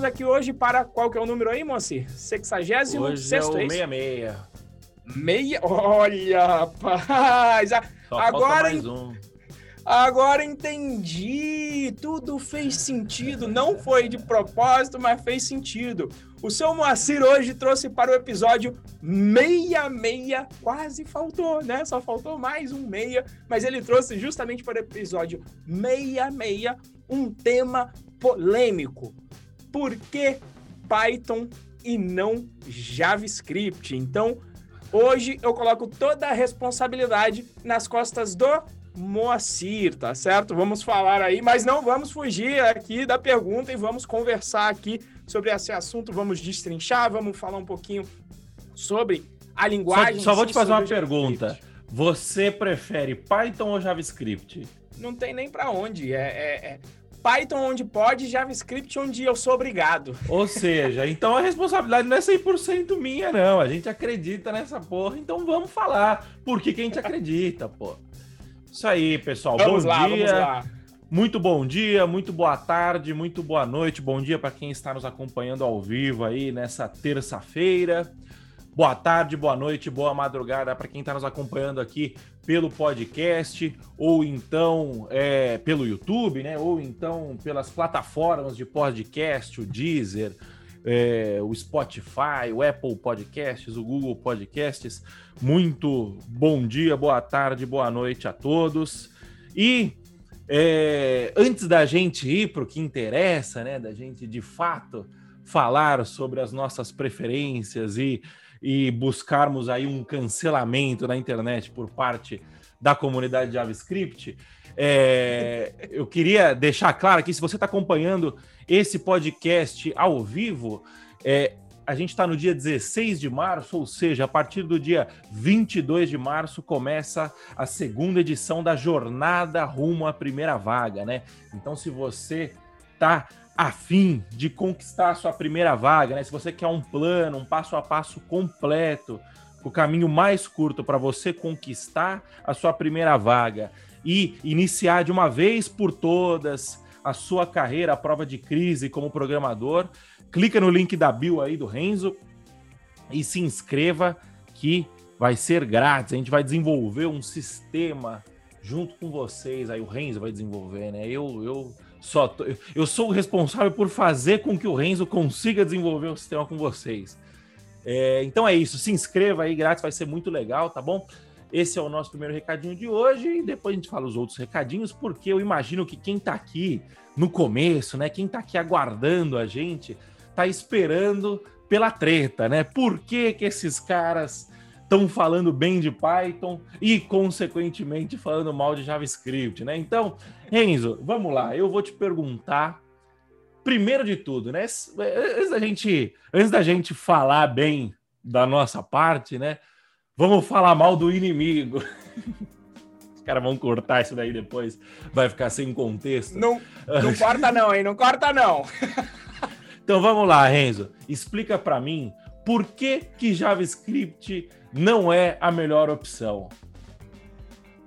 estamos aqui hoje para qual que é o número aí, Moacir? 66 Hoje é o 66. Meia. Olha, rapaz! Só Agora, falta mais um. Agora entendi! Tudo fez sentido. Não foi de propósito, mas fez sentido. O seu Moacir hoje trouxe para o episódio 66. Quase faltou, né? Só faltou mais um meia. Mas ele trouxe justamente para o episódio 66 um tema polêmico. Por que Python e não JavaScript? Então, hoje eu coloco toda a responsabilidade nas costas do Moacir, tá certo? Vamos falar aí, mas não vamos fugir aqui da pergunta e vamos conversar aqui sobre esse assunto. Vamos destrinchar, vamos falar um pouquinho sobre a linguagem. Só, só vou te fazer uma pergunta. Você prefere Python ou JavaScript? Não tem nem para onde. É, é- é Python onde pode, JavaScript onde eu sou obrigado. Ou seja, então a responsabilidade não é 100% minha, não. A gente acredita nessa porra, então vamos falar por que, que a gente acredita, pô. Isso aí, pessoal. Vamos bom lá, dia. vamos lá. Muito bom dia, muito boa tarde, muito boa noite. Bom dia para quem está nos acompanhando ao vivo aí nessa terça-feira. Boa tarde, boa noite, boa madrugada para quem está nos acompanhando aqui pelo podcast ou então é, pelo YouTube, né? Ou então pelas plataformas de podcast, o Deezer, é, o Spotify, o Apple Podcasts, o Google Podcasts. Muito bom dia, boa tarde, boa noite a todos. E é, antes da gente ir para o que interessa, né, da gente de fato falar sobre as nossas preferências e, e buscarmos aí um cancelamento na internet por parte da comunidade JavaScript, é, eu queria deixar claro que se você está acompanhando esse podcast ao vivo, é, a gente está no dia 16 de março, ou seja, a partir do dia 22 de março começa a segunda edição da jornada rumo à primeira vaga, né? Então, se você tá afim de conquistar a sua primeira vaga, né? Se você quer um plano, um passo a passo completo, o caminho mais curto para você conquistar a sua primeira vaga e iniciar de uma vez por todas a sua carreira, a prova de crise como programador, clica no link da bio aí do Renzo e se inscreva que vai ser grátis. A gente vai desenvolver um sistema junto com vocês. Aí o Renzo vai desenvolver, né? Eu, eu só tô- eu sou o responsável por fazer com que o Renzo consiga desenvolver o sistema com vocês. É, então é isso. Se inscreva aí grátis, vai ser muito legal, tá bom? Esse é o nosso primeiro recadinho de hoje e depois a gente fala os outros recadinhos, porque eu imagino que quem tá aqui no começo, né? Quem tá aqui aguardando a gente, tá esperando pela treta, né? Por que que esses caras estão falando bem de Python e, consequentemente, falando mal de JavaScript, né? Então, Renzo, vamos lá. Eu vou te perguntar, primeiro de tudo, né? Antes da gente, antes da gente falar bem da nossa parte, né? Vamos falar mal do inimigo. Os caras vão cortar isso daí depois, vai ficar sem contexto. Não, não corta não, hein? Não corta não. Então vamos lá, Renzo. Explica para mim por que, que JavaScript não é a melhor opção.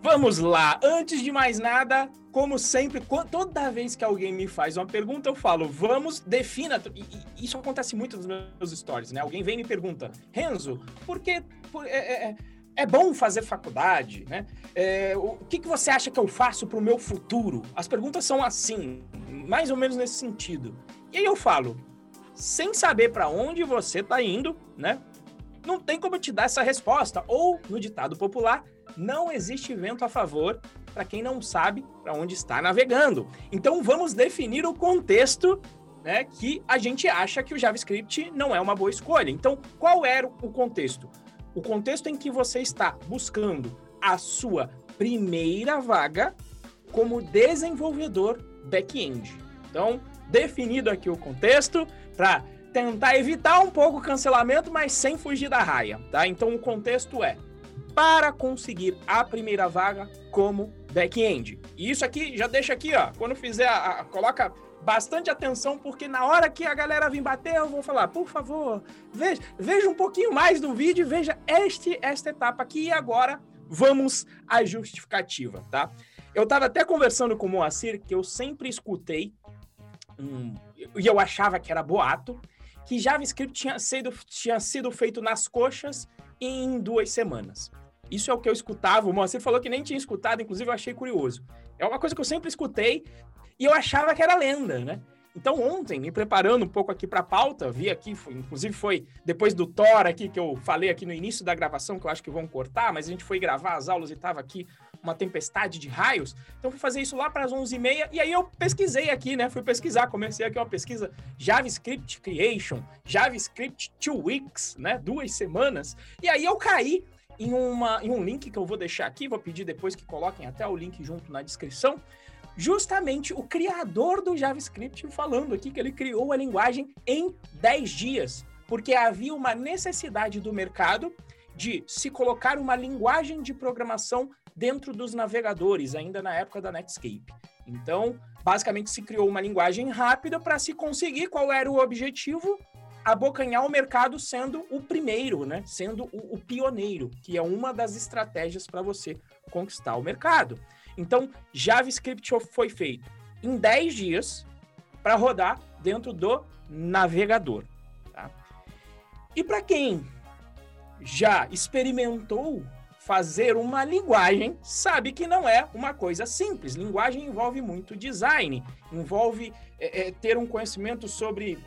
Vamos lá. Antes de mais nada, como sempre, toda vez que alguém me faz uma pergunta, eu falo, vamos, defina. E, isso acontece muito nos meus stories, né? Alguém vem e me pergunta, Renzo, por que. por- é, é- é- é bom fazer faculdade, né? É, o que, que você acha que eu faço para o meu futuro? As perguntas são assim, mais ou menos nesse sentido. E aí eu falo, sem saber para onde você está indo, né? Não tem como te dar essa resposta. Ou, no ditado popular, não existe vento a favor para quem não sabe para onde está navegando. Então vamos definir o contexto né, que a gente acha que o JavaScript não é uma boa escolha. Então, qual era o contexto? O contexto em que você está buscando a sua primeira vaga como desenvolvedor back-end. Então, definido aqui o contexto, para tentar evitar um pouco o cancelamento, mas sem fugir da raia, tá? Então, o contexto é para conseguir a primeira vaga como back-end. E isso aqui, já deixa aqui, ó, quando fizer, a, a- coloca bastante atenção, porque na hora que a galera vir bater, eu vou falar, por favor, veja, veja um pouquinho mais do vídeo, veja este, esta etapa aqui, e agora vamos à justificativa, tá? Eu tava até conversando com o Moacir, que eu sempre escutei, um, e eu achava que era boato, que JavaScript tinha sido, tinha sido feito nas coxas em duas semanas. Isso é o que eu escutava. O Moacir falou que nem tinha escutado, inclusive eu achei curioso. É uma coisa que eu sempre escutei e eu achava que era lenda, né? Então, ontem, me preparando um pouco aqui para a pauta, vi aqui, foi, inclusive foi depois do Thor aqui, que eu falei aqui no início da gravação, que eu acho que vão cortar, mas a gente foi gravar as aulas e estava aqui uma tempestade de raios. Então, fui fazer isso lá para as 11h30 e aí eu pesquisei aqui, né? Fui pesquisar, comecei aqui uma pesquisa JavaScript Creation, JavaScript Two Weeks, né? Duas semanas. E aí eu caí em, uma, em um link que eu vou deixar aqui, vou pedir depois que coloquem até o link junto na descrição, justamente o criador do JavaScript falando aqui que ele criou a linguagem em 10 dias, porque havia uma necessidade do mercado de se colocar uma linguagem de programação dentro dos navegadores, ainda na época da Netscape. Então, basicamente se criou uma linguagem rápida para se conseguir qual era o objetivo, abocanhar o mercado sendo o primeiro, né? Sendo o, o pioneiro, que é uma das estratégias para você conquistar o mercado. Então, JavaScript foi feito em 10 dias para rodar dentro do navegador. Tá? E para quem já experimentou fazer uma linguagem, sabe que não é uma coisa simples. Linguagem envolve muito design, envolve é, é, ter um conhecimento sobre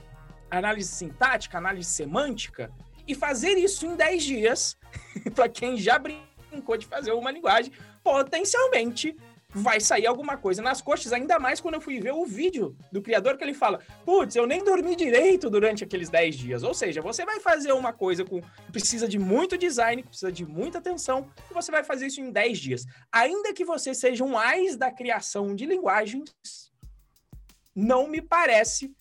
análise sintática, análise semântica, e fazer isso em 10 dias, para quem já brincou de fazer uma linguagem, potencialmente vai sair alguma coisa nas coxas, ainda mais quando eu fui ver o vídeo do criador que ele fala: "Putz, eu nem dormi direito durante aqueles 10 dias". Ou seja, você vai fazer uma coisa com precisa de muito design, precisa de muita atenção, e você vai fazer isso em 10 dias. Ainda que você seja um ais da criação de linguagens, não me parece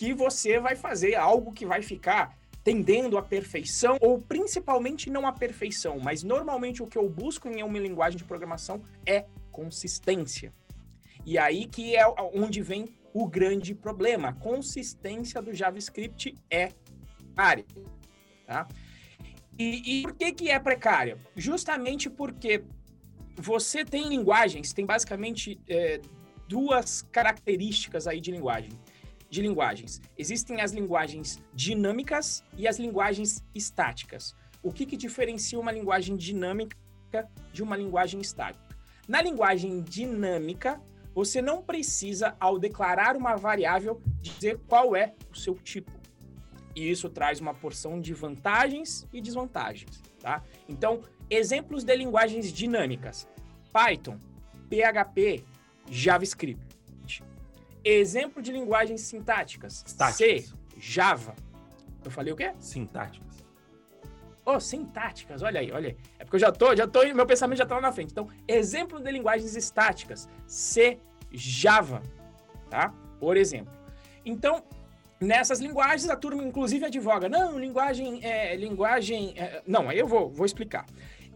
que você vai fazer algo que vai ficar tendendo à perfeição, ou principalmente não à perfeição, mas normalmente o que eu busco em uma linguagem de programação é consistência. E aí que é onde vem o grande problema. Consistência do JavaScript é precária. Tá? E, e por que, que é precária? Justamente porque você tem linguagens, tem basicamente é, duas características aí de linguagem de linguagens. Existem as linguagens dinâmicas e as linguagens estáticas. O que, que diferencia uma linguagem dinâmica de uma linguagem estática? Na linguagem dinâmica, você não precisa, ao declarar uma variável, dizer qual é o seu tipo. E isso traz uma porção de vantagens e desvantagens. Tá? Então, exemplos de linguagens dinâmicas: Python, PHP, JavaScript. Exemplo de linguagens sintáticas. C, Java. Eu falei o quê? Sintáticas. Oh, sintáticas, olha aí, olha aí. É porque eu já tô, já tô, meu pensamento já tá lá na frente. Então, exemplo de linguagens estáticas. C, Java, tá? Por exemplo. Então, nessas linguagens, a turma inclusive advoga. Não, linguagem, é, linguagem... É, não, aí eu vou, vou explicar.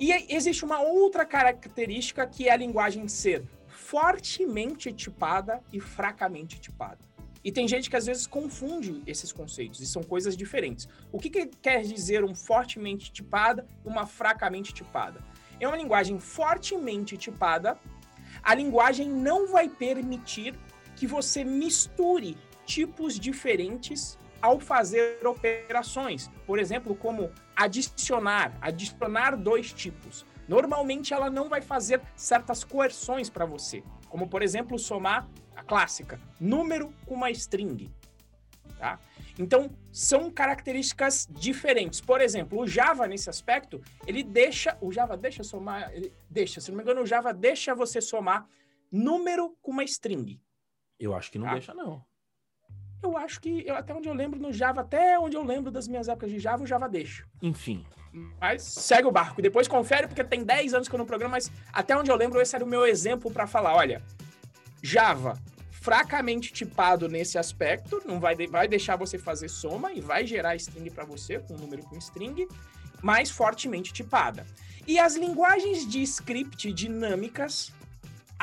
E existe uma outra característica que é a linguagem ser fortemente tipada e fracamente tipada. E tem gente que às vezes confunde esses conceitos e são coisas diferentes. O que, que quer dizer um fortemente tipada e uma fracamente tipada? É uma linguagem fortemente tipada, a linguagem não vai permitir que você misture tipos diferentes ao fazer operações. Por exemplo, como adicionar, adicionar dois tipos normalmente ela não vai fazer certas coerções para você, como por exemplo somar a clássica, número com uma string, tá? Então, são características diferentes. Por exemplo, o Java, nesse aspecto, ele deixa. O Java deixa somar. Deixa, se não me engano, o Java deixa você somar número com uma string. Eu acho que não tá? deixa, não. Eu acho que, eu, até onde eu lembro no Java, até onde eu lembro das minhas épocas de Java, o Java deixa. Enfim. Mas segue o barco. Depois confere, porque tem 10 anos que eu não programo, mas até onde eu lembro, esse era o meu exemplo para falar. Olha, Java, fracamente tipado nesse aspecto, não vai, de, vai deixar você fazer soma e vai gerar string para você, com número com string, mas fortemente tipada. E as linguagens de script dinâmicas,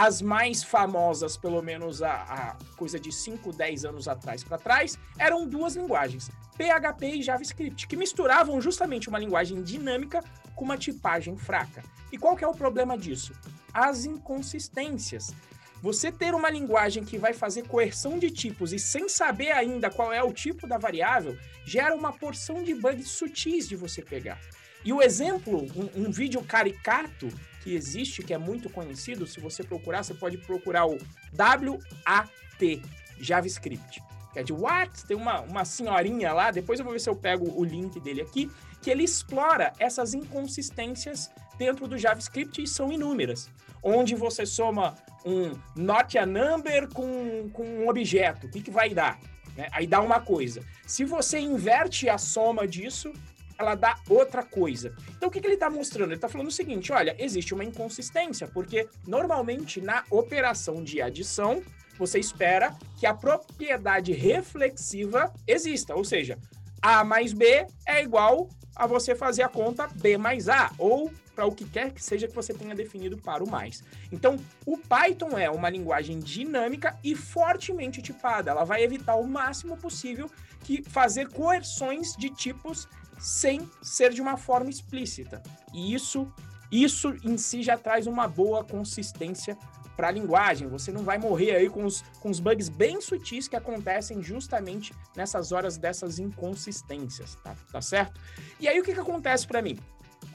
as mais famosas, pelo menos a, a coisa de 5, 10 anos atrás para trás, eram duas linguagens, PHP e JavaScript, que misturavam justamente uma linguagem dinâmica com uma tipagem fraca. E qual que é o problema disso? As inconsistências. Você ter uma linguagem que vai fazer coerção de tipos e sem saber ainda qual é o tipo da variável, gera uma porção de bugs sutis de você pegar. E o exemplo, um, um vídeo caricato que existe, que é muito conhecido, se você procurar, você pode procurar o WAT, JavaScript. Que é de what? Tem uma, uma senhorinha lá, depois eu vou ver se eu pego o link dele aqui, que ele explora essas inconsistências dentro do JavaScript e são inúmeras. Onde você soma um not a number com, com um objeto, o que, que vai dar? Né? Aí dá uma coisa. Se você inverte a soma disso, ela dá outra coisa. Então o que, que ele está mostrando? Ele está falando o seguinte: olha, existe uma inconsistência, porque normalmente na operação de adição você espera que a propriedade reflexiva exista, ou seja, A mais B é igual a você fazer a conta B mais A, ou para o que quer que seja que você tenha definido para o mais. Então, o Python é uma linguagem dinâmica e fortemente tipada. Ela vai evitar o máximo possível que fazer coerções de tipos sem ser de uma forma explícita. E isso, isso em si já traz uma boa consistência para a linguagem. Você não vai morrer aí com os, com os bugs bem sutis que acontecem justamente nessas horas dessas inconsistências, tá, tá certo? E aí o que, que acontece para mim?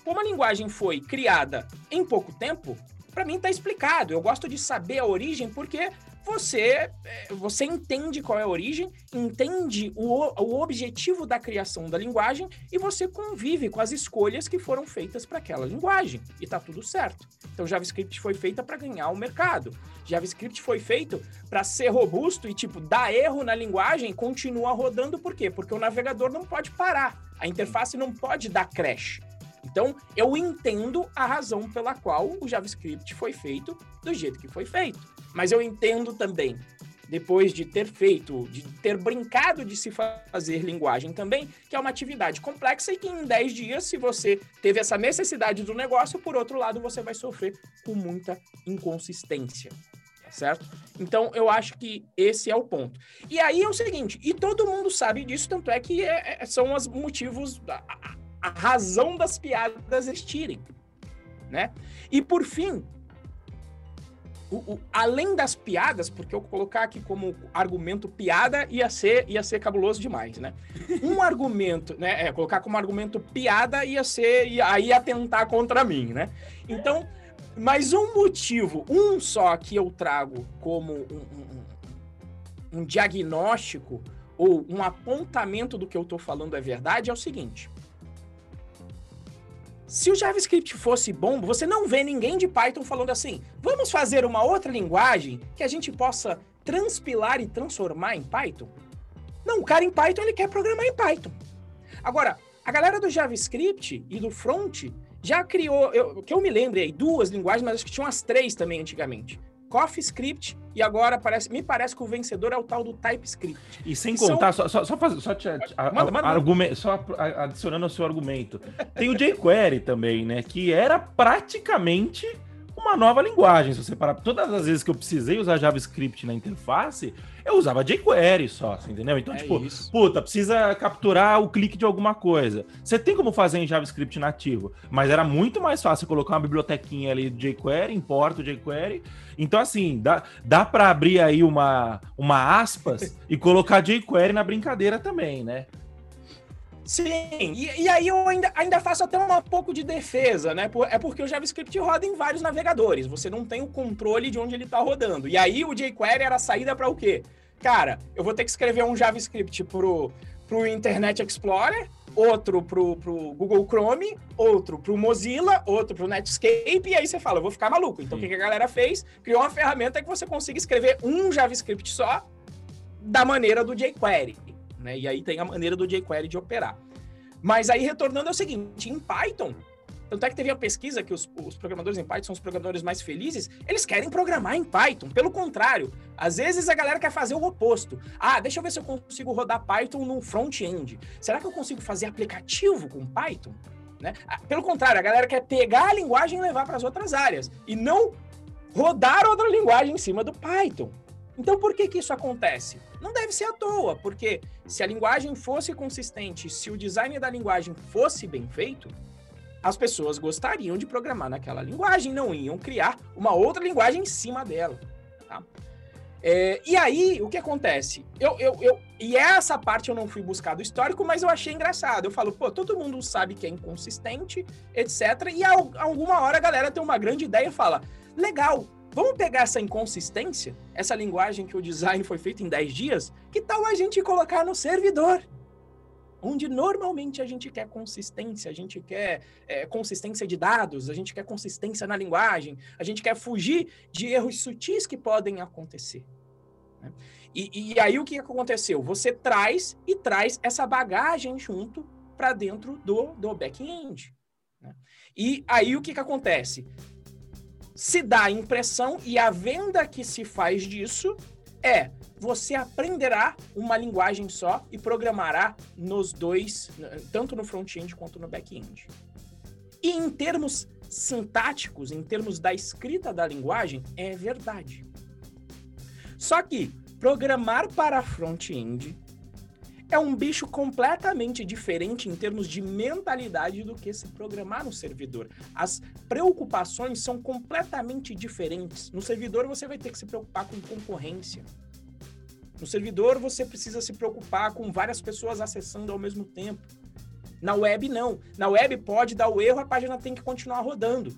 Como a linguagem foi criada em pouco tempo, para mim está explicado. Eu gosto de saber a origem porque você é, você entende qual é a origem, entende o, o objetivo da criação da linguagem e você convive com as escolhas que foram feitas para aquela linguagem e tá tudo certo. Então JavaScript foi feita para ganhar o mercado. JavaScript foi feito para ser robusto e tipo dar erro na linguagem continua rodando por quê? Porque o navegador não pode parar. A interface não pode dar crash. Então, eu entendo a razão pela qual o JavaScript foi feito do jeito que foi feito. Mas eu entendo também, depois de ter feito, de ter brincado de se fazer linguagem também, que é uma atividade complexa e que em 10 dias, se você teve essa necessidade do negócio, por outro lado, você vai sofrer com muita inconsistência. Certo? Então, eu acho que esse é o ponto. E aí é o seguinte, e todo mundo sabe disso, tanto é que é, é, são os motivos, a razão das piadas existirem, né? E por fim, o, o, além das piadas, porque eu colocar aqui como argumento piada ia ser ia ser cabuloso demais, né? Um argumento, né? É, colocar como argumento piada ia ser ia, aí atentar contra mim, né? Então, mas um motivo, um só que eu trago como um, um, um diagnóstico ou um apontamento do que eu estou falando é verdade é o seguinte: se o JavaScript fosse bom, você não vê ninguém de Python falando assim: vamos fazer uma outra linguagem que a gente possa transpilar e transformar em Python? Não, o cara em Python ele quer programar em Python. Agora, a galera do JavaScript e do front já criou, eu, que eu me lembre aí, duas linguagens, mas acho que tinham as três também antigamente. CoffeeScript e agora parece, me parece que o vencedor é o tal do TypeScript. E sem contar, são... só, só, só, só, te, a, manda, manda, argumento, só adicionando ao seu argumento, tem o jQuery também, né? Que era praticamente uma nova linguagem. Se você parar, todas as vezes que eu precisei usar JavaScript na interface, eu usava jQuery só, entendeu? Então, é tipo, isso. puta, precisa capturar o clique de alguma coisa. Você tem como fazer em JavaScript nativo, mas era muito mais fácil colocar uma bibliotequinha ali de jQuery, importa o jQuery. Então, assim, dá, dá para abrir aí uma, uma aspas e colocar jQuery na brincadeira também, né? Sim, e, e, aí eu ainda, ainda faço até um pouco de defesa, né? É porque o JavaScript roda em vários navegadores, você não tem o controle de onde ele está rodando. E aí o jQuery era a saída para o quê? Cara, eu vou ter que escrever um JavaScript pro, pro Internet Explorer, outro pro, pro Google Chrome, outro pro Mozilla, outro pro Netscape, e aí você fala, eu vou ficar maluco. Então, o que, que a galera fez? Criou uma ferramenta que você consiga escrever um JavaScript só da maneira do jQuery né? E aí tem a maneira do jQuery de operar. Mas aí, retornando, é o seguinte, em Python, tanto é que teve a pesquisa que os, os, programadores em Python são os programadores mais felizes, eles querem programar em Python. Pelo contrário, às vezes a galera quer fazer o oposto. Ah, deixa eu ver se eu consigo rodar Python no front-end. Será que eu consigo fazer aplicativo com Python? Né? Ah, pelo contrário, a galera quer pegar a linguagem e levar para as outras áreas e não rodar outra linguagem em cima do Python. Então, por que, que isso acontece? Não deve ser à toa, porque se a linguagem fosse consistente, se o design da linguagem fosse bem feito, as pessoas gostariam de programar naquela linguagem, não iam criar uma outra linguagem em cima dela. Tá? É, e aí, o que acontece? Eu, eu, eu, e essa parte eu não fui buscar do histórico, mas eu achei engraçado. Eu falo, pô, todo mundo sabe que é inconsistente, etc. E a, alguma hora a galera tem uma grande ideia e fala: legal, vamos pegar essa inconsistência, essa linguagem que o design foi feito em 10 dias, que tal a gente colocar no servidor? onde normalmente a gente quer consistência, a gente quer é, consistência de dados, a gente quer consistência na linguagem, a gente quer fugir de erros sutis que podem acontecer. Né? E, e, aí o que aconteceu? Você traz e traz essa bagagem junto para dentro do, do back-end. Né? E aí o que, que acontece? Se dá a impressão e a venda que se faz disso é você aprenderá uma linguagem só e programará nos dois, tanto no front-end quanto no back-end. E em termos sintáticos, em termos da escrita da linguagem, é verdade. Só que programar para front-end é um bicho completamente diferente em termos de mentalidade do que se programar no servidor. As preocupações são completamente diferentes. No servidor você vai ter que se preocupar com concorrência. No servidor, você precisa se preocupar com várias pessoas acessando ao mesmo tempo. Na web, não. Na web, pode dar o erro, a página tem que continuar rodando.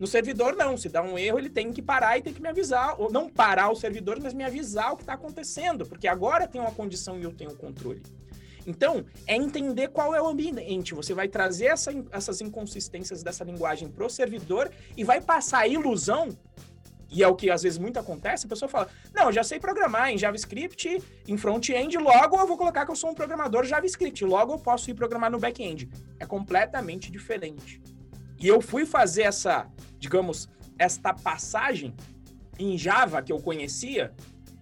No servidor, não. Se dá um erro, ele tem que parar e tem que me avisar. Ou não parar o servidor, mas me avisar o que está acontecendo. Porque agora tem uma condição e eu tenho o controle. Então, é entender qual é o ambiente. Você vai trazer essa, essas inconsistências dessa linguagem para o servidor e vai passar a ilusão e é o que às vezes muito acontece, a pessoa fala: Não, já sei programar em JavaScript, em front-end, logo eu vou colocar que eu sou um programador JavaScript, logo eu posso ir programar no back-end. É completamente diferente. E eu fui fazer essa, digamos, esta passagem em Java que eu conhecia.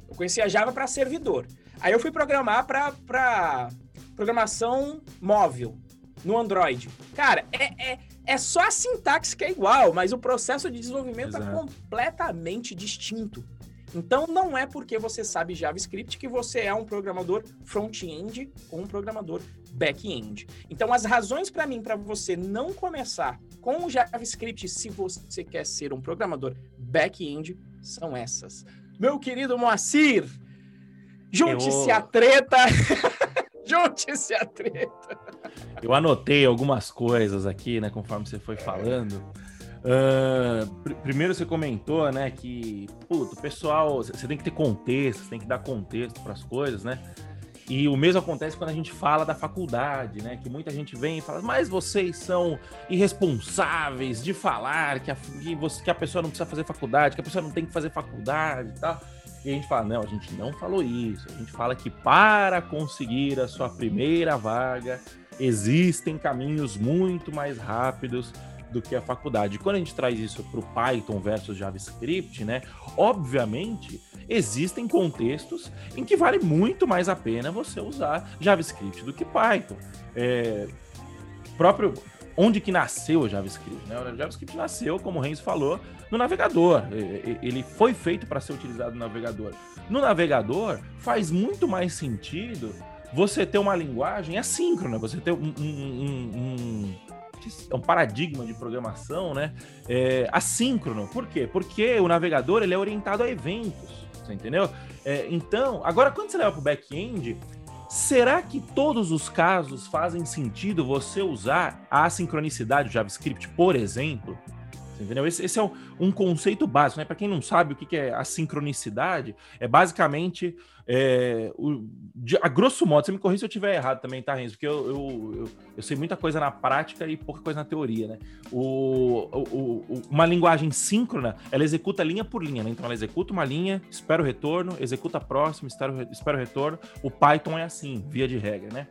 Eu conhecia Java para servidor. Aí eu fui programar para programação móvel no Android. Cara, é, é é só a sintaxe que é igual, mas o processo de desenvolvimento é Exato. é completamente distinto. Então, não é porque você sabe JavaScript que você é um programador front-end ou um programador back-end. Então, as razões para mim para você não começar com o JavaScript se você quer ser um programador back-end são essas. Meu querido Moacir, junte-se Eu... à treta. junte-se à treta. Eu anotei algumas coisas aqui, né, conforme você foi falando. Uh, pr primeiro você comentou, né, que puto, pessoal, você tem que ter contexto, tem que dar contexto para as coisas, né? E o mesmo acontece quando a gente fala da faculdade, né? Que muita gente vem e fala, mas vocês são irresponsáveis de falar que a, que, você, que a pessoa não precisa fazer faculdade, que a pessoa não tem que fazer faculdade tal. E a gente fala, não, a gente não falou isso. A gente fala que para conseguir a sua primeira vaga, existem caminhos muito mais rápidos do que a faculdade. Quando a gente traz isso para o Python versus JavaScript, né? Obviamente, existem contextos em que vale muito mais a pena você usar JavaScript do que Python. É, próprio onde que nasceu o JavaScript? Né? O JavaScript nasceu, como o Renzo falou, no navegador. Ele foi feito para ser utilizado no navegador. No navegador, faz muito mais sentido você ter uma linguagem assíncrona, você ter um, um, um, um paradigma de programação né, é, assíncrono. Por quê? Porque o navegador ele é orientado a eventos, você entendeu? É, então, agora quando você leva para o back-end, será que todos os casos fazem sentido você usar a assincronicidade do JavaScript, por exemplo? Entendeu? Esse, esse é um, um, conceito básico, né? Para quem não sabe o que, que é a sincronicidade, é basicamente é, o, de, a grosso modo, você me corrija se eu estiver errado também, tá, Renzo? Porque eu, eu, eu, eu, sei muita coisa na prática e pouca coisa na teoria, né? O, o, uma linguagem síncrona, ela executa linha por linha, né? Então ela executa uma linha, espera o retorno, executa a próxima, espera, espera o retorno. O Python é assim, via de regra, né?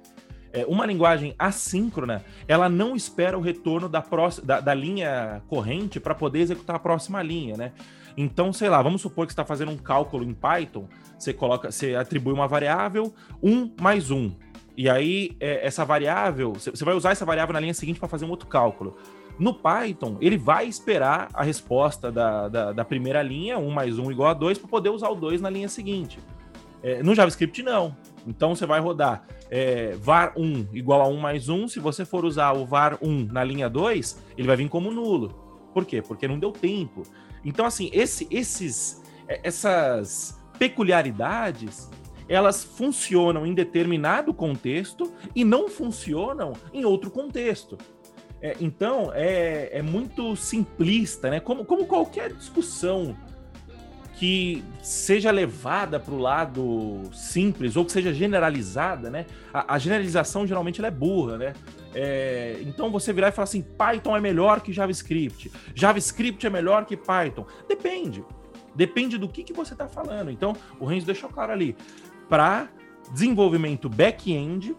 É, uma linguagem assíncrona, ela não espera o retorno da, próxima, da, da linha corrente para poder executar a próxima linha, né? Então, sei lá, vamos supor que está fazendo um cálculo em Python, você coloca, você atribui uma variável 1 mais 1. E aí, é, essa variável, você vai usar essa variável na linha seguinte para fazer um outro cálculo. No Python, ele vai esperar a resposta da, da, da primeira linha, 1 mais 1 igual a 2, para poder usar o 2 na linha seguinte. É, no JavaScript, não. Então você vai rodar é, var 1 igual a 1 mais 1. Se você for usar o var 1 na linha 2, ele vai vir como nulo. Por quê? Porque não deu tempo. Então, assim, esse, esses, é, essas peculiaridades elas funcionam em determinado contexto e não funcionam em outro contexto. É, então, é, é muito simplista, né? Como, como qualquer discussão que seja levada para o lado simples ou que seja generalizada, né? A, a generalização geralmente é burra, né? É, então você virar e falar assim, Python é melhor que JavaScript, JavaScript é melhor que Python. Depende. Depende do que, que você está falando. Então, o Renzo deixou claro ali. Para desenvolvimento back-end,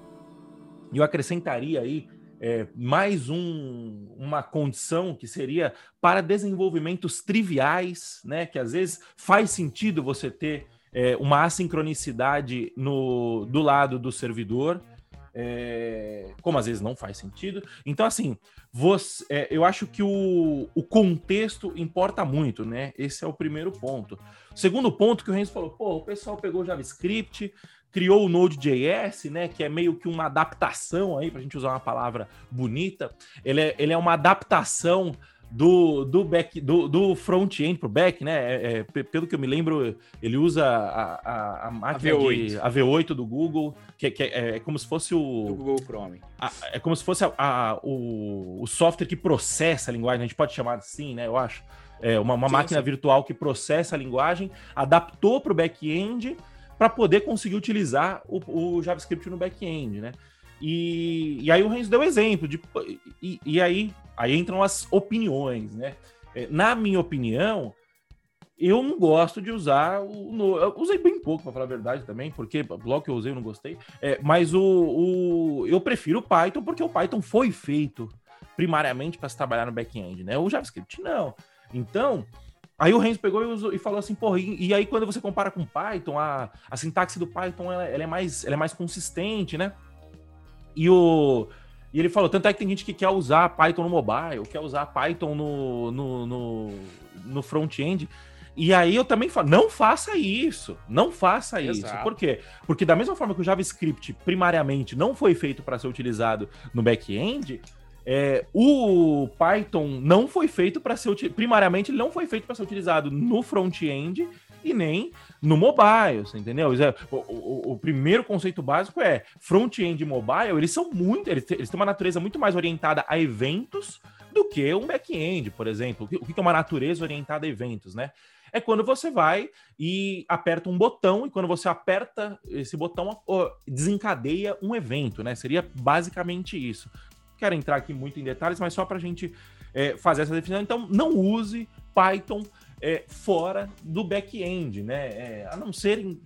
eu acrescentaria aí é, mais um, uma condição que seria para desenvolvimentos triviais, né? Que às vezes faz sentido você ter é, uma assincronicidade no, do lado do servidor, é, como às vezes não faz sentido. Então, assim, você, é, eu acho que o, o contexto importa muito, né? Esse é o primeiro ponto. Segundo ponto que o Renzo falou, pô, o pessoal pegou JavaScript, criou o Node.js, né, que é meio que uma adaptação aí, para a gente usar uma palavra bonita. Ele é, ele é uma adaptação do, do back do, do front-end para o back, né? É, é, pelo que eu me lembro, ele usa a, a, a máquina a V8. De, a V8 do Google, que, que é, é, como se fosse o. Do Google Chrome. A, é como se fosse a, o, o software que processa a linguagem, a gente pode chamar assim, né? Eu acho. É uma, uma sim, máquina sim. virtual que processa a linguagem, adaptou para o back-end para poder conseguir utilizar o, o JavaScript no back-end, né? E, e, aí o Renzo deu exemplo de e, e, aí aí entram as opiniões, né? É, na minha opinião, eu não gosto de usar o. No, eu usei bem pouco, para falar a verdade também, porque logo que eu usei eu não gostei. É, mas o, o, eu prefiro o Python porque o Python foi feito primariamente para se trabalhar no back-end, né? O JavaScript não. Então, Aí o Renzo pegou e, usou, e falou assim, porra, e, e, aí quando você compara com Python, a, a sintaxe do Python ela, ela, é mais, ela é mais consistente, né? E, o, e ele falou, tanto é que tem gente que quer usar Python no mobile, quer usar Python no, no, no, no front-end. E aí eu também falo, não faça isso, não faça Exato. isso. Por quê? Porque da mesma forma que o JavaScript primariamente não foi feito para ser utilizado no back-end, é, o Python não foi feito para ser primariamente ele não foi feito para ser utilizado no front-end e nem no mobile, você entendeu? É, o, o, o primeiro conceito básico é front-end e mobile, eles são muito, eles, eles, têm uma natureza muito mais orientada a eventos do que um back-end, por exemplo. O que é uma natureza orientada a eventos, né? É quando você vai e aperta um botão, e quando você aperta esse botão, desencadeia um evento, né? Seria basicamente isso quero entrar aqui muito em detalhes, mas só para a gente é, fazer essa definição. Então, não use Python é, fora do back-end, né? É, a não ser em,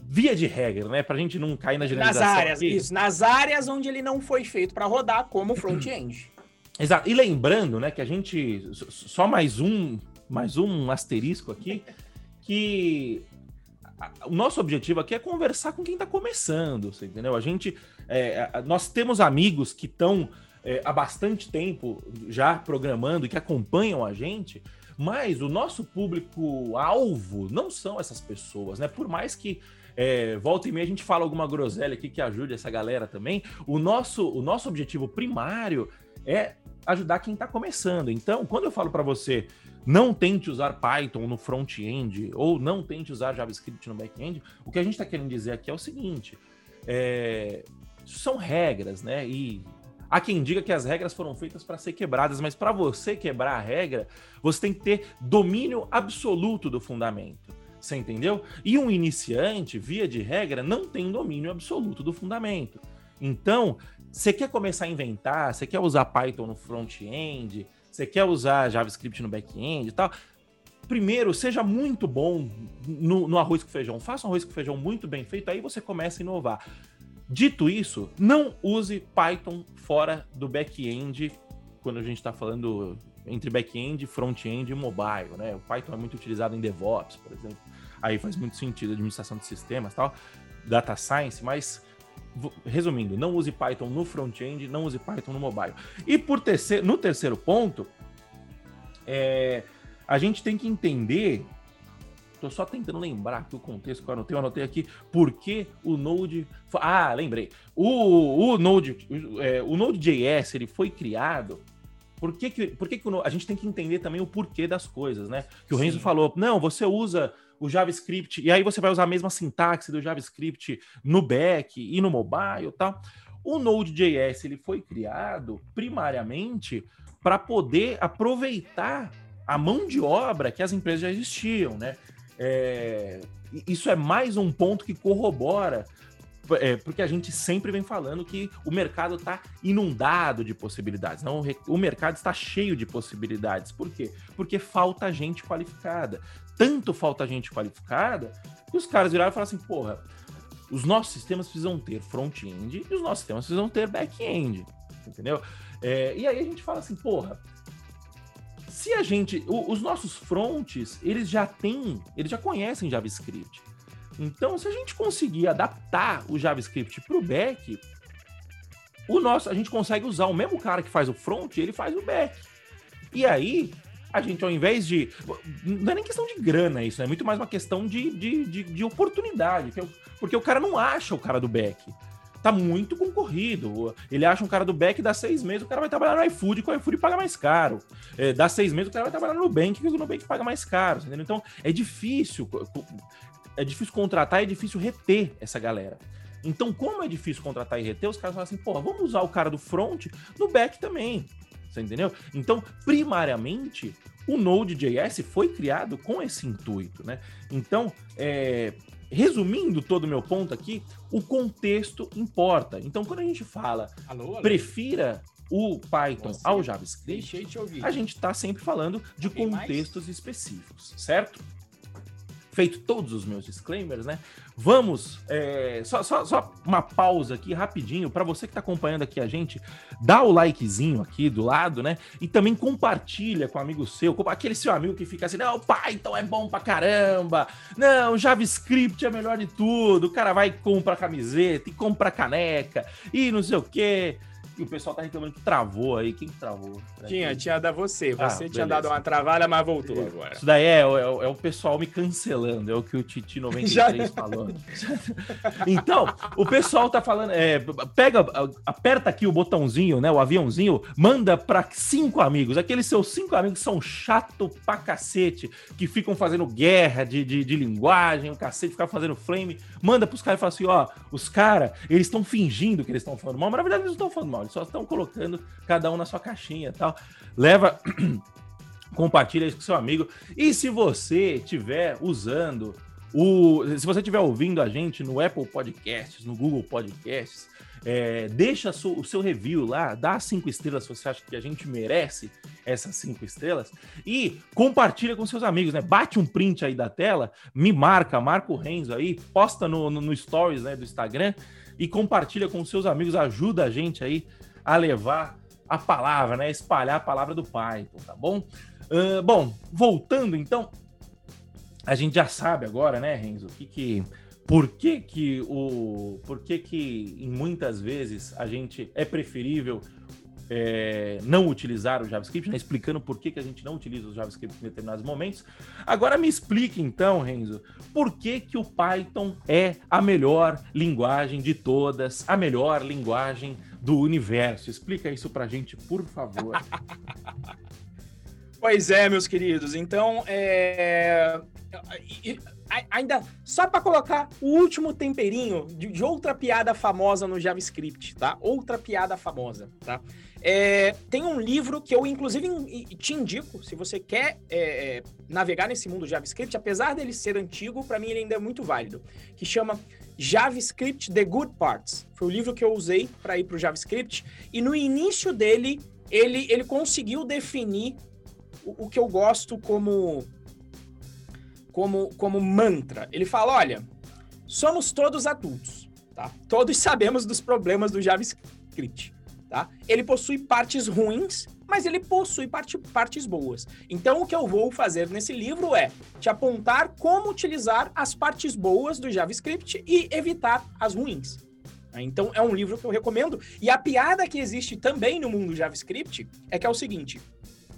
via de regra, né? Para a gente não cair na generalização. Nas áreas, aqui. isso. Nas áreas onde ele não foi feito para rodar como front-end. Exato. E lembrando, né, que a gente só mais um, mais um asterisco aqui, que o nosso objetivo aqui é conversar com quem está começando, você entendeu? A gente, é, nós temos amigos que estão é, há bastante tempo já programando e que acompanham a gente, mas o nosso público-alvo não são essas pessoas, né? Por mais que é, volta e meia a gente fala alguma groselha aqui que ajude essa galera também, o nosso, o nosso objetivo primário é ajudar quem está começando. Então, quando eu falo para você não tente usar Python no front-end ou não tente usar JavaScript no back-end, o que a gente está querendo dizer aqui é o seguinte: é, são regras, né? E há quem diga que as regras foram feitas para ser quebradas, mas para você quebrar a regra, você tem que ter domínio absoluto do fundamento. Você entendeu? E um iniciante, via de regra, não tem domínio absoluto do fundamento. Então, você quer começar a inventar, você quer usar Python no front-end, você quer usar JavaScript no back-end e tal, primeiro, seja muito bom no, no, arroz com feijão. Faça um arroz com feijão muito bem feito, aí você começa a inovar. Dito isso, não use Python fora do back-end quando a gente está falando entre back-end, front-end e mobile, né? O Python é muito utilizado em DevOps, por exemplo. Aí faz muito sentido administração de sistemas, tal, data science, mas resumindo, não use Python no front-end, não use Python no mobile. E por terceiro, no terceiro ponto, é, a gente tem que entender. Estou só tentando lembrar aqui o contexto que eu anotei. Eu anotei aqui porque o Node. Ah, lembrei. O, o Node, é, o Node.js ele foi criado Por que, que, por que, que a gente tem que entender também o porquê das coisas, né? Que o Renzo falou, não, você usa o JavaScript, e aí você vai usar a mesma sintaxe do JavaScript no back e no mobile e tal. O Node.js ele foi criado primariamente para poder aproveitar a mão de obra que as empresas já existiam, né? É, isso é mais um ponto que corrobora é, porque a gente sempre vem falando que o mercado está inundado de possibilidades. Não, o mercado está cheio de possibilidades. Por quê? Porque falta gente qualificada. Tanto falta gente qualificada que os caras viraram e falaram assim: porra, os nossos sistemas precisam ter front-end e os nossos sistemas precisam ter back-end. Entendeu? É, e aí a gente fala assim, porra, se a gente. O, os nossos fronts, eles já têm, eles já conhecem JavaScript. Então, se a gente conseguir adaptar o JavaScript para o back, o nosso, a gente consegue usar o mesmo cara que faz o front, ele faz o back. E aí, a gente, ao invés de. Não é nem questão de grana isso, é muito mais uma questão de, de, de, de oportunidade. Porque o cara não acha o cara do back tá muito concorrido. Ele acha um cara do back, dá seis meses, o cara vai trabalhar no iFood, com o iFood paga mais caro. É, dá seis meses, o cara vai trabalhar no Nubank, que o Nubank paga mais caro. Entendeu? Então, é difícil é difícil contratar é difícil reter essa galera. Então, como é difícil contratar e reter, os caras falam assim, pô, vamos usar o cara do front no back também. Você entendeu? Então, primariamente, o Node.js foi criado com esse intuito, né? Então, é, resumindo todo o meu ponto aqui, o contexto importa. Então, quando a gente fala alô, alô. prefira o Python Você ao JavaScript, a gente está sempre falando de contextos mais? específicos, certo? Feito todos os meus disclaimers, né? Vamos, é, só, só, só, uma pausa aqui rapidinho para você que está acompanhando aqui a gente, dá o likezinho aqui do lado, né? E também compartilha com um amigo seu, com aquele seu amigo que fica assim, não, Python é bom pra caramba, não, JavaScript é melhor de tudo, o cara vai e compra camiseta e compra caneca e não sei o quê o pessoal tá reclamando que travou aí. Quem que travou? Tinha, tinha dado você. Você ah, tinha dado uma travada, mas voltou agora. Isso daí é, é, é, o pessoal me cancelando, é o que o Titi 93 Já... falou. então, o pessoal tá falando. É, pega, aperta aqui o botãozinho, né? O aviãozinho, manda pra cinco amigos. Aqueles seus cinco amigos são chato pra cacete, que ficam fazendo guerra de, de, de linguagem, o cacete, ficar fazendo flame. Manda pros caras e fala assim: ó, os caras, eles estão fingindo que eles estão falando mal, mas na verdade eles não estão falando mal eles só estão colocando cada um na sua caixinha tal. Leva. compartilha isso com seu amigo. E se você estiver usando o. Se você estiver ouvindo a gente no Apple Podcasts, no Google Podcasts, é, deixa o seu review lá, dá cinco estrelas se você acha que a gente merece essas cinco estrelas e compartilha com seus amigos, né? Bate um print aí da tela, me marca, marca o Renzo aí, posta no, no, no Stories né, do Instagram e compartilha com seus amigos, ajuda a gente aí a levar a palavra, né? Espalhar a palavra do Python, tá bom? Uh, bom, voltando então, a gente já sabe agora, né, Renzo, que, que por que que o por que que em muitas vezes a gente é preferível é, não utilizar o JavaScript, né? explicando por que, que a gente não utiliza o JavaScript em determinados momentos. Agora me explique então, Renzo, por que, que o Python é a melhor linguagem de todas, a melhor linguagem do universo. Explica isso pra gente, por favor. pois é, meus queridos. Então, é... ainda só para colocar o último temperinho de, outra piada famosa no JavaScript, tá? Outra piada famosa, tá? É, tem um livro que eu, inclusive, te indico, se você quer é, é, navegar nesse mundo JavaScript, apesar dele ser antigo, para mim ele ainda é muito válido, que chama JavaScript The Good Parts. Foi o livro que eu usei para ir para o JavaScript. E no início dele, ele, ele conseguiu definir o, o, que eu gosto como, como, como mantra. Ele fala: olha, somos todos adultos, tá? Todos sabemos dos problemas do JavaScript. Tá? Ele possui partes ruins, mas ele possui parte, partes boas. Então, o que eu vou fazer nesse livro é te apontar como utilizar as partes boas do JavaScript e evitar as ruins. Então, é um livro que eu recomendo. E a piada que existe também no mundo JavaScript é que é o seguinte: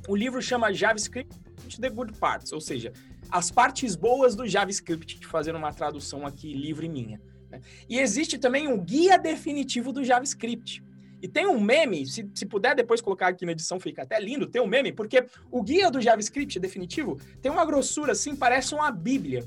o livro chama JavaScript The Good Parts, ou seja, as partes boas do JavaScript, fazendo uma tradução aqui livre minha. Né? E existe também um guia definitivo do JavaScript E tem um meme, se, se puder depois colocar aqui na edição, fica até lindo, tem um meme, porque o guia do JavaScript definitivo tem uma grossura assim, parece uma bíblia.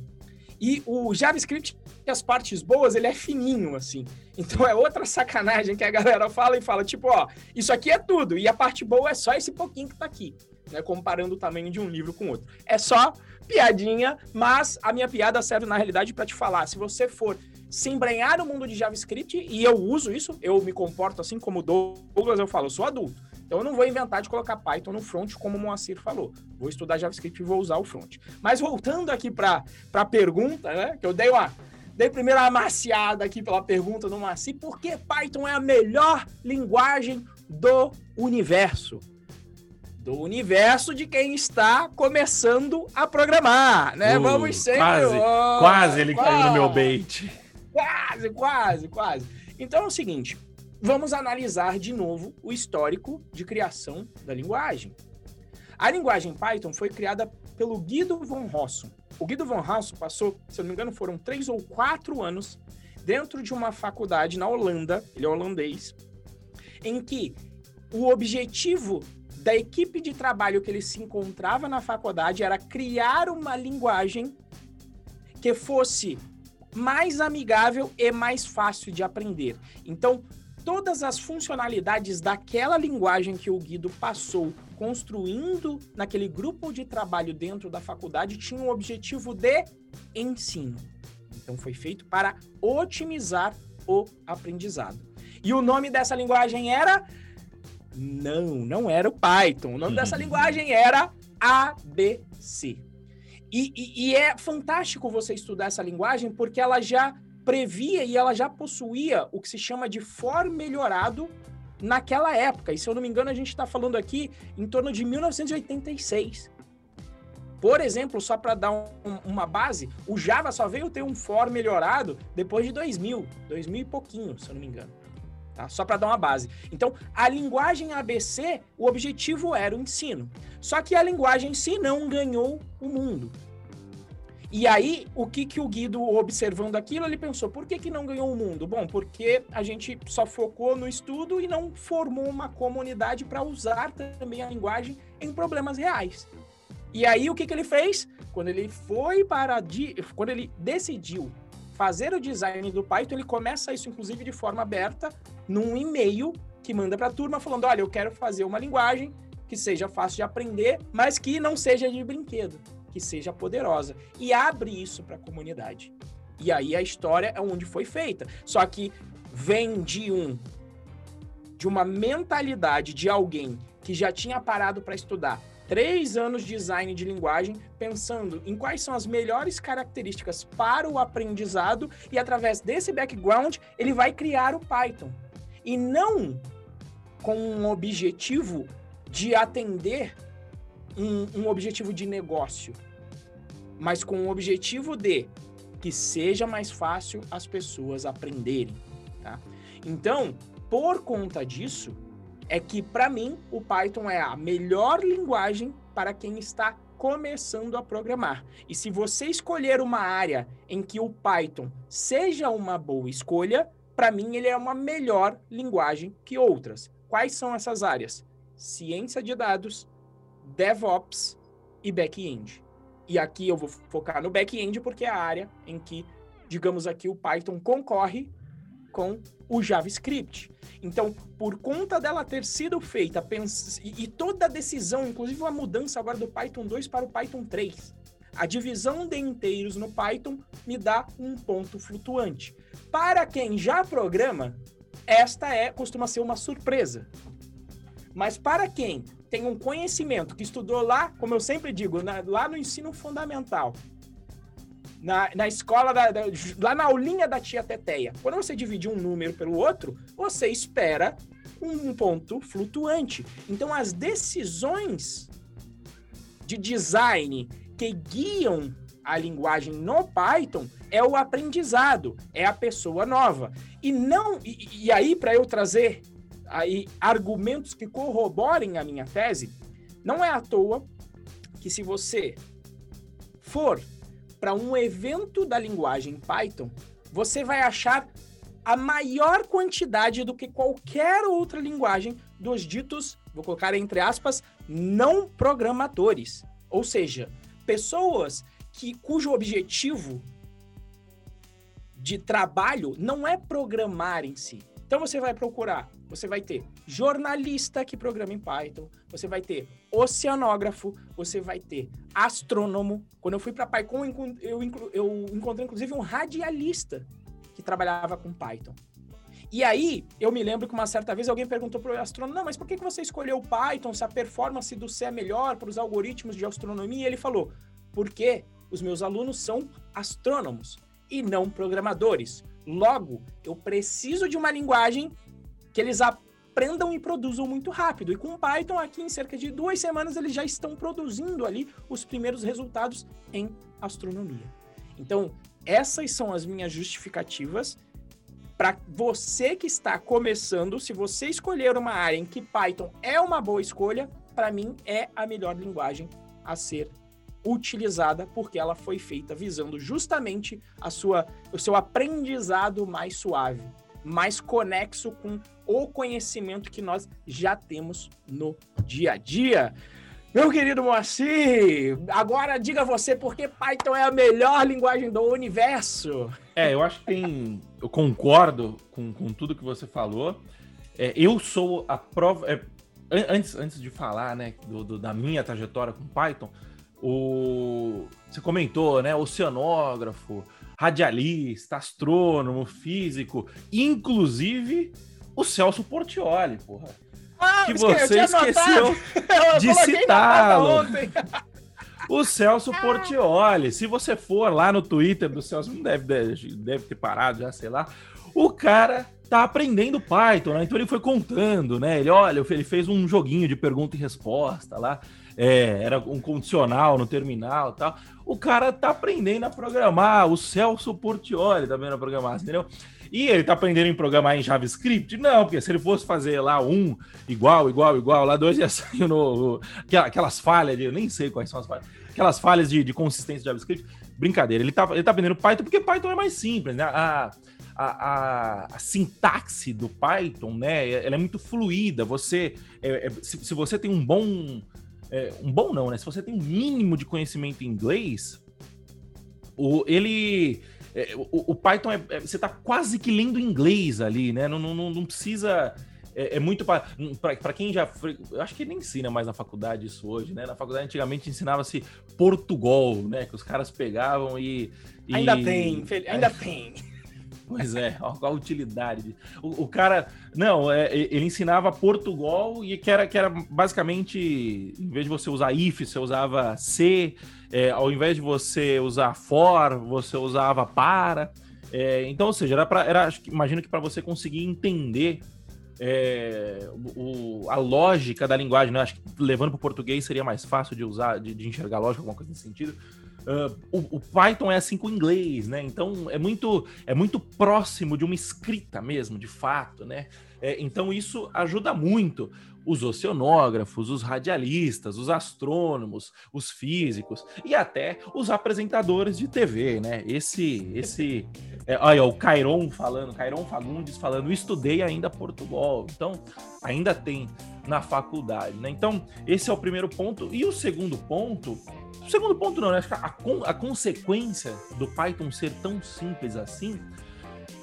E o JavaScript, as partes boas, ele é fininho, assim. Então é outra sacanagem que a galera fala e fala, tipo, ó, isso aqui é tudo, e a parte boa é só esse pouquinho que tá aqui, né? Comparando o tamanho de um livro com outro. É só piadinha, mas a minha piada serve na realidade para te falar, se você for se embrenhar no mundo de JavaScript, e eu uso isso, eu me comporto assim como Douglas, eu falo, eu sou adulto. Então eu não vou inventar de colocar Python no front, como o Moacir falou. Vou estudar JavaScript e vou usar o front. Mas voltando aqui para a pergunta, né? Que eu dei uma. Dei primeiro uma amaciada aqui pela pergunta do Moacir, por que Python é a melhor linguagem do universo? do universo de quem está começando a programar, né? Uh, Vamos sempre. Quase, oh, quase ele quase, caiu no meu bait. Quase, quase, quase. Então é o seguinte: vamos analisar de novo o histórico de criação da linguagem. A linguagem Python foi criada pelo Guido von Rossum. O Guido von Rossum passou, se eu não me engano, foram três ou quatro anos dentro de uma faculdade na Holanda, ele é holandês, em que o objetivo da equipe de trabalho que ele se encontrava na faculdade era criar uma linguagem que fosse mais amigável e mais fácil de aprender. Então, todas as funcionalidades daquela linguagem que o Guido passou construindo naquele grupo de trabalho dentro da faculdade tinham o objetivo de ensino. Então, foi feito para otimizar o aprendizado. E o nome dessa linguagem era. Não, não era o Python. O nome dessa linguagem era ABC. E, e, e, é fantástico você estudar essa linguagem porque ela já previa e ela já possuía o que se chama de for melhorado naquela época. E se eu não me engano, a gente está falando aqui em torno de 1986. Por exemplo, só para dar um, uma base, o Java só veio ter um for melhorado depois de 2000, 2000 e pouquinho, se eu não me engano. Tá? Só para dar uma base. Então, a linguagem ABC, o objetivo era o ensino. Só que a linguagem em si não ganhou o mundo. E aí, o que, que o Guido, observando aquilo, ele pensou, por que, que não ganhou o mundo? Bom, porque a gente só focou no estudo e não formou uma comunidade para usar também a linguagem em problemas reais. E aí, o que, que ele fez? Quando ele foi para... Quando ele decidiu fazer o design do Python, ele começa isso, inclusive, de forma aberta, num e-mail que manda para a turma falando: olha, eu quero fazer uma linguagem que seja fácil de aprender, mas que não seja de brinquedo, que seja poderosa. E abre isso para a comunidade. E aí a história é onde foi feita. Só que vem de um de uma mentalidade de alguém que já tinha parado para estudar três anos de design de linguagem, pensando em quais são as melhores características para o aprendizado e através desse background ele vai criar o Python e não com um objetivo de atender um, um objetivo de negócio, mas com o objetivo de que seja mais fácil as pessoas aprenderem. Tá? Então, por conta disso, é que para mim o Python é a melhor linguagem para quem está começando a programar. E se você escolher uma área em que o Python seja uma boa escolha, para mim ele é uma melhor linguagem que outras. Quais são essas áreas? Ciência de dados, DevOps e back-end. E aqui eu vou focar no back-end porque é a área em que, digamos aqui, o Python concorre com o JavaScript. Então, por conta dela ter sido feita e toda a decisão, inclusive a mudança agora do Python 2 para o Python 3, a divisão de inteiros no Python me dá um ponto flutuante. Para quem já programa, esta é costuma ser uma surpresa. Mas para quem tem um conhecimento que estudou lá, como eu sempre digo, na, lá no ensino fundamental, na, na escola, da, da, lá na aulinha da tia Teteia, quando você dividir um número pelo outro, você espera um ponto flutuante. Então, as decisões de design que guiam a linguagem no Python é o aprendizado, é a pessoa nova. E não e, e aí para eu trazer aí argumentos que corroborem a minha tese, não é à toa que se você for para um evento da linguagem Python, você vai achar a maior quantidade do que qualquer outra linguagem dos ditos, vou colocar entre aspas, não programadores. Ou seja, pessoas que cujo objetivo de trabalho não é programar em si. Então você vai procurar, você vai ter jornalista que programa em Python, você vai ter oceanógrafo, você vai ter astrônomo. Quando eu fui para PyCon, eu, eu encontrei inclusive um radialista que trabalhava com Python. E aí, eu me lembro que uma certa vez alguém perguntou para o astrônomo, não, mas por que você escolheu Python se a performance do C é melhor para os algoritmos de astronomia? E ele falou, porque os meus alunos são astrônomos e não programadores. Logo, eu preciso de uma linguagem que eles aprendam e produzam muito rápido. E com Python, aqui em cerca de duas semanas, eles já estão produzindo ali os primeiros resultados em astronomia. Então, essas são as minhas justificativas para você que está começando. Se você escolher uma área em que Python é uma boa escolha, para mim é a melhor linguagem a ser utilizada porque ela foi feita visando justamente a sua, o seu aprendizado mais suave, mais conexo com o conhecimento que nós já temos no dia a dia. Meu querido Moacir, agora diga você por que Python é a melhor linguagem do universo. É, eu acho que tem. Eu concordo com, com tudo que você falou. É, eu sou a prova. É, antes, antes de falar né, do, do, da minha trajetória com Python, o, você comentou, né? Oceanógrafo, radialista, astrônomo, físico, inclusive o Celso Portioli, porra. Ah, que você esqueceu de citá-lo. O Celso Portioli. Se você for lá no Twitter do Celso, não deve, deve, deve ter parado já, sei lá. O cara tá aprendendo Python, né? Então ele foi contando, né? Ele, olha, ele fez um joguinho de pergunta e resposta lá é, era um condicional no terminal tal. O cara tá aprendendo a programar, o Celso Portioli tá aprendendo a programar, entendeu? E ele tá aprendendo em programar em JavaScript? Não, porque se ele fosse fazer lá um igual, igual, igual, lá dois ia sair no, aquelas falhas de, eu nem sei quais são as falhas, aquelas falhas de, de consistência de JavaScript. Brincadeira, ele tá, ele tá aprendendo Python porque Python é mais simples, né? A, a, a, a, sintaxe do Python, né? Ela é muito fluida. Você, é, é, se, se, você tem um bom é, um bom não, né? Se você tem um mínimo de conhecimento em inglês, o, ele. É, o, o, Python é, é, Você tá quase que lendo inglês ali, né? Não, não, não precisa. É, é muito para quem já. Eu acho que nem ensina mais na faculdade isso hoje, né? Na faculdade antigamente ensinava-se Portugal, né? Que os caras pegavam e. e... Ainda tem, ainda tem. Pois é, qual a utilidade. O, o cara, não, é, ele ensinava Portugal e que era, que era basicamente, em vez de você usar if, você usava C, é, ao invés de você usar for, você usava para. É, então, ou seja, era, pra, era imagino que para você conseguir entender é, o, a lógica da linguagem, né? acho que levando para o português seria mais fácil de usar, de, de enxergar lógica, alguma coisa nesse sentido. Uh, o, o, Python é assim com o inglês, né? Então é muito, é muito próximo de uma escrita mesmo, de fato, né? É, então isso ajuda muito os oceanógrafos, os radialistas, os astrônomos, os físicos e até os apresentadores de TV, né? Esse, esse, é, olha o Cairon falando, Cairon Fagundes falando, estudei ainda Portugal, então ainda tem na faculdade, né? Então esse é o primeiro ponto e o segundo ponto o segundo ponto não, né? Acho que a, a consequência do Python ser tão simples assim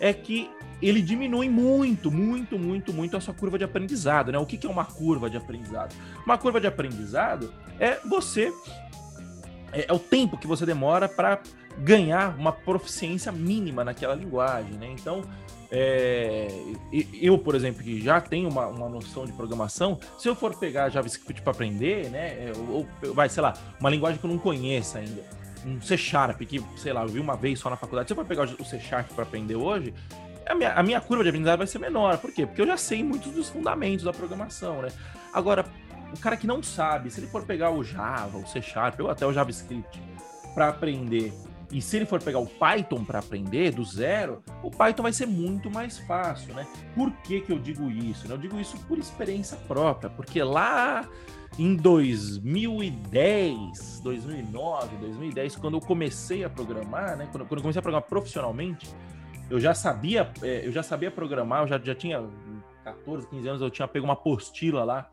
é que ele diminui muito, muito, muito, muito a sua curva de aprendizado, né? O que, é uma curva de aprendizado? Uma curva de aprendizado é você é, é o tempo que você demora para ganhar uma proficiência mínima naquela linguagem, né? Então, é, eu, por exemplo, que já tenho uma, uma noção de programação, se eu for pegar JavaScript para aprender, né, ou, vai, sei lá, uma linguagem que eu não conheço ainda, um C Sharp, que, sei lá, eu vi uma vez só na faculdade, se eu for pegar o C Sharp para aprender hoje, a minha, a minha curva de aprendizado vai ser menor. Por quê? Porque eu já sei muitos dos fundamentos da programação, né? Agora, o cara que não sabe, se ele for pegar o Java, o C Sharp ou até o JavaScript para aprender e se ele for pegar o Python para aprender do zero, o Python vai ser muito mais fácil, né? Por que, que eu digo isso? Eu digo isso por experiência própria, porque lá em 2010, 2009, 2010, quando eu comecei a programar, né? Quando, quando eu comecei a programar profissionalmente, eu já sabia, é, eu já sabia programar, eu já, já tinha 14, 15 anos, eu tinha pego uma apostila lá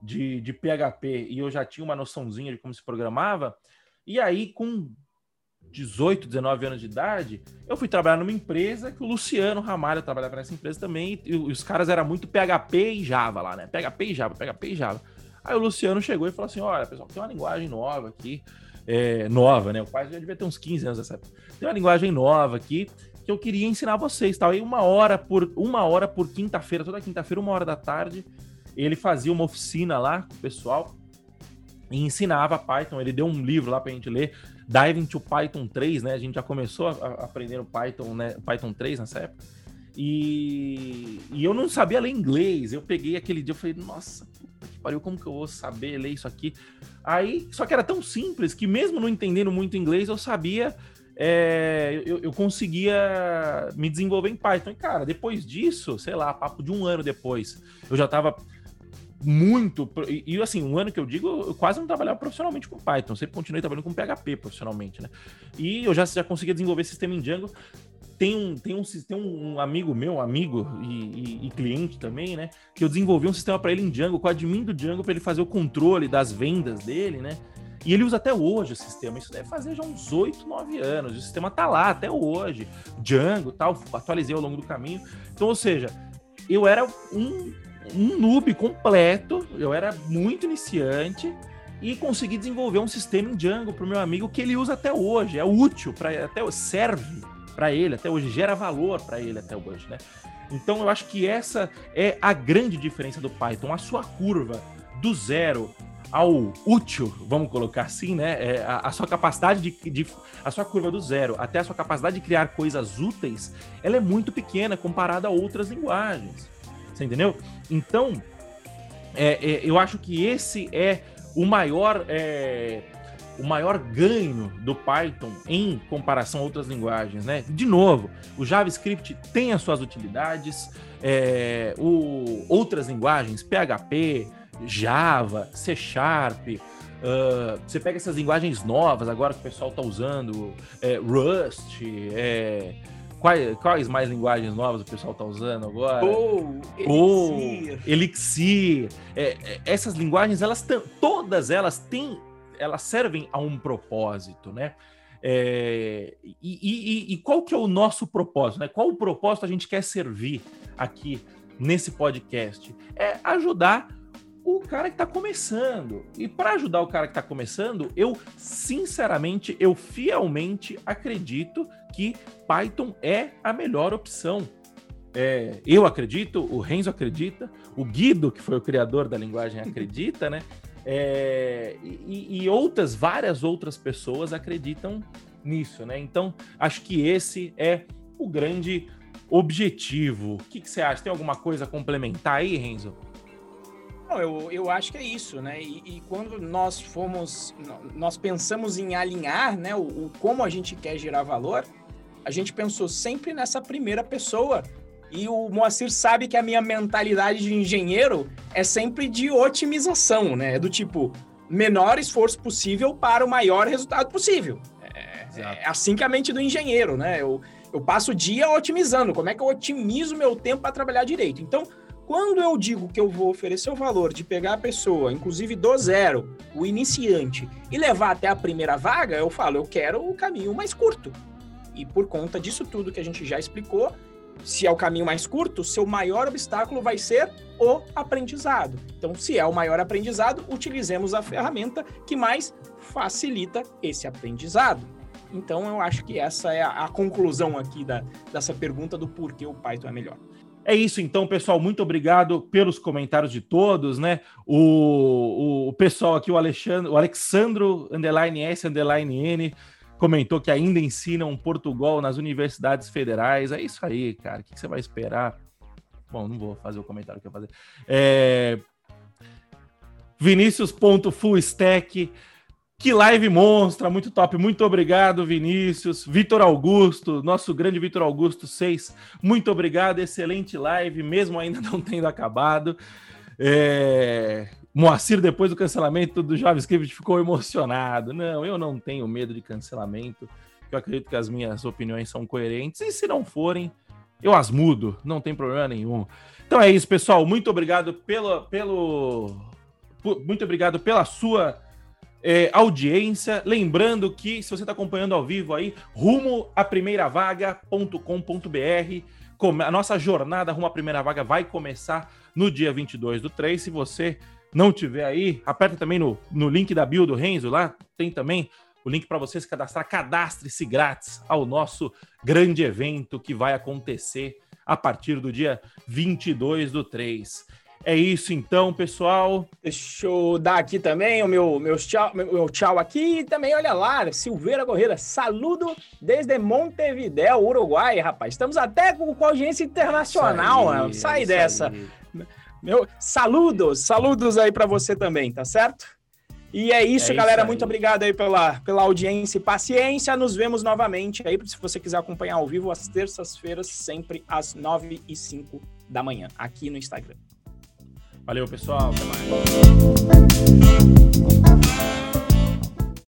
de, de PHP e eu já tinha uma noçãozinha de como se programava. E aí, com 18, 19 anos de idade, eu fui trabalhar numa empresa que o Luciano Ramalho trabalhava nessa empresa também, e, os caras eram muito PHP e Java lá, né? PHP e Java, PHP e Java. Aí o Luciano chegou e falou assim: olha, pessoal, tem uma linguagem nova aqui, é, nova, né? O pai já devia ter uns 15 anos nessa época. Tem uma linguagem nova aqui que eu queria ensinar vocês, tal. E uma hora por uma hora por quinta-feira, toda quinta-feira, uma hora da tarde, ele fazia uma oficina lá com o pessoal e ensinava Python. Ele deu um livro lá pra gente ler, Diving to Python 3, né? A gente já começou a, a aprender o Python, né? Python 3 nessa época. E, e eu não sabia ler inglês. Eu peguei aquele dia, eu falei, nossa, pariu, como que eu vou saber ler isso aqui? Aí, só que era tão simples que mesmo não entendendo muito inglês, eu sabia é, eu, eu, conseguia me desenvolver em Python. E, cara, depois disso, sei lá, papo de um ano depois, eu já tava muito. E, assim, um ano que eu digo, eu quase não trabalhava profissionalmente com Python, sempre continuei trabalhando com PHP profissionalmente, né? E eu já, já conseguia desenvolver sistema em Django. Tem um, tem um, tem um amigo meu, amigo e, e, e cliente também, né? Que eu desenvolvi um sistema para ele em Django, com o admin do Django, para ele fazer o controle das vendas dele, né? E ele usa até hoje o sistema. Isso deve fazer já uns 8, 9 anos. O sistema tá lá até hoje. Django tal, atualizei ao longo do caminho. Então, ou seja, eu era um um noob completo, eu era muito iniciante e consegui desenvolver um sistema em Django para o meu amigo que ele usa até hoje, é útil para até serve para ele até hoje, gera valor para ele até hoje, né? Então eu acho que essa é a grande diferença do Python, a sua curva do zero ao útil, vamos colocar assim, né? É, a, a, sua capacidade de, de, a sua curva do zero até a sua capacidade de criar coisas úteis, ela é muito pequena comparada a outras linguagens. Você entendeu? Então, é, é, eu acho que esse é o maior. O maior ganho do Python em comparação a outras linguagens, né? De novo, o JavaScript tem as suas utilidades, é, o, outras linguagens, PHP, Java, C Sharp, uh, você pega essas linguagens novas agora que o pessoal está usando, é, Rust, é, Quais, quais mais linguagens novas o pessoal está usando agora? Ou, Elixir. Elixir. É, é, essas linguagens, elas todas elas têm, elas servem a um propósito, né? É, e, e, e, qual que é o nosso propósito? Né? Qual o propósito a gente quer servir aqui nesse podcast? É ajudar o cara que está começando. E para ajudar o cara que está começando, eu sinceramente, eu fielmente acredito que Python é a melhor opção. É, eu acredito, o Renzo acredita, o Guido, que foi o criador da linguagem, acredita, né? É, e, e, outras, várias outras pessoas acreditam nisso, né? Então, acho que esse é o grande objetivo. O que, que você acha? Tem alguma coisa a complementar aí, Renzo? Não, eu, eu acho que é isso, né? E, e, quando nós fomos, nós pensamos em alinhar, né, o, o, como a gente quer gerar valor, a gente pensou sempre nessa primeira pessoa. E o Moacir sabe que a minha mentalidade de engenheiro é sempre de otimização, né? É do tipo, menor esforço possível para o maior resultado possível. É, é assim que a mente do engenheiro, né? Eu, eu passo o dia otimizando. Como é que eu otimizo meu tempo para trabalhar direito? Então, quando eu digo que eu vou oferecer o valor de pegar a pessoa, inclusive do zero, o iniciante, e levar até a primeira vaga, eu falo, eu quero o caminho mais curto. E por conta disso tudo que a gente já explicou, se é o caminho mais curto, seu maior obstáculo vai ser o aprendizado. Então, se é o maior aprendizado, utilizemos a ferramenta que mais facilita esse aprendizado. Então, eu acho que essa é a, conclusão aqui da, dessa pergunta do porquê o Python é melhor. É isso então, pessoal. Muito obrigado pelos comentários de todos, né? O, o, o pessoal aqui, o Alexandre, o Alexandro underline S underline N comentou que ainda ensinam Portugal nas universidades federais. É isso aí, cara. O que você vai esperar? Bom, não vou fazer o comentário que eu ia fazer. É... Vinícius.fullstack que live monstra, muito top. Muito obrigado, Vinícius. Vitor Augusto, nosso grande Vitor Augusto 6. Muito obrigado, excelente live, mesmo ainda não tendo acabado. É... Moacir, depois do cancelamento do JavaScript, ficou emocionado. Não, eu não tenho medo de cancelamento. eu acredito que as minhas opiniões são coerentes, e se não forem, eu as mudo, não tem problema nenhum. Então é isso, pessoal. Muito obrigado pelo. pelo muito obrigado pela sua é, audiência. Lembrando que, se você está acompanhando ao vivo aí, rumo à primeira vaga.com.br. A nossa jornada rumo à primeira vaga vai começar no dia 22 do 3. Se você não tiver aí, aperta também no, no link da bio do Renzo lá, tem também o link para você se cadastrar. Cadastre-se grátis ao nosso grande evento que vai acontecer a partir do dia 22 do 3. É isso então, pessoal. Deixa eu dar aqui também o meu, meu, tchau, meu, tchau aqui. E também, olha lá, Silveira Correia, saludo desde Montevideo, Uruguai, rapaz. Estamos até com, com audiência internacional, aí, sai dessa. Aí. Meu, saludos, saludos aí para você também, tá certo? E é isso, é galera. Isso Muito obrigado aí pela, pela audiência e paciência. Nos vemos novamente aí, se você quiser acompanhar ao vivo, às terças-feiras, sempre às 9 e 5 da manhã, aqui no Instagram. Valeu, pessoal. Até mais.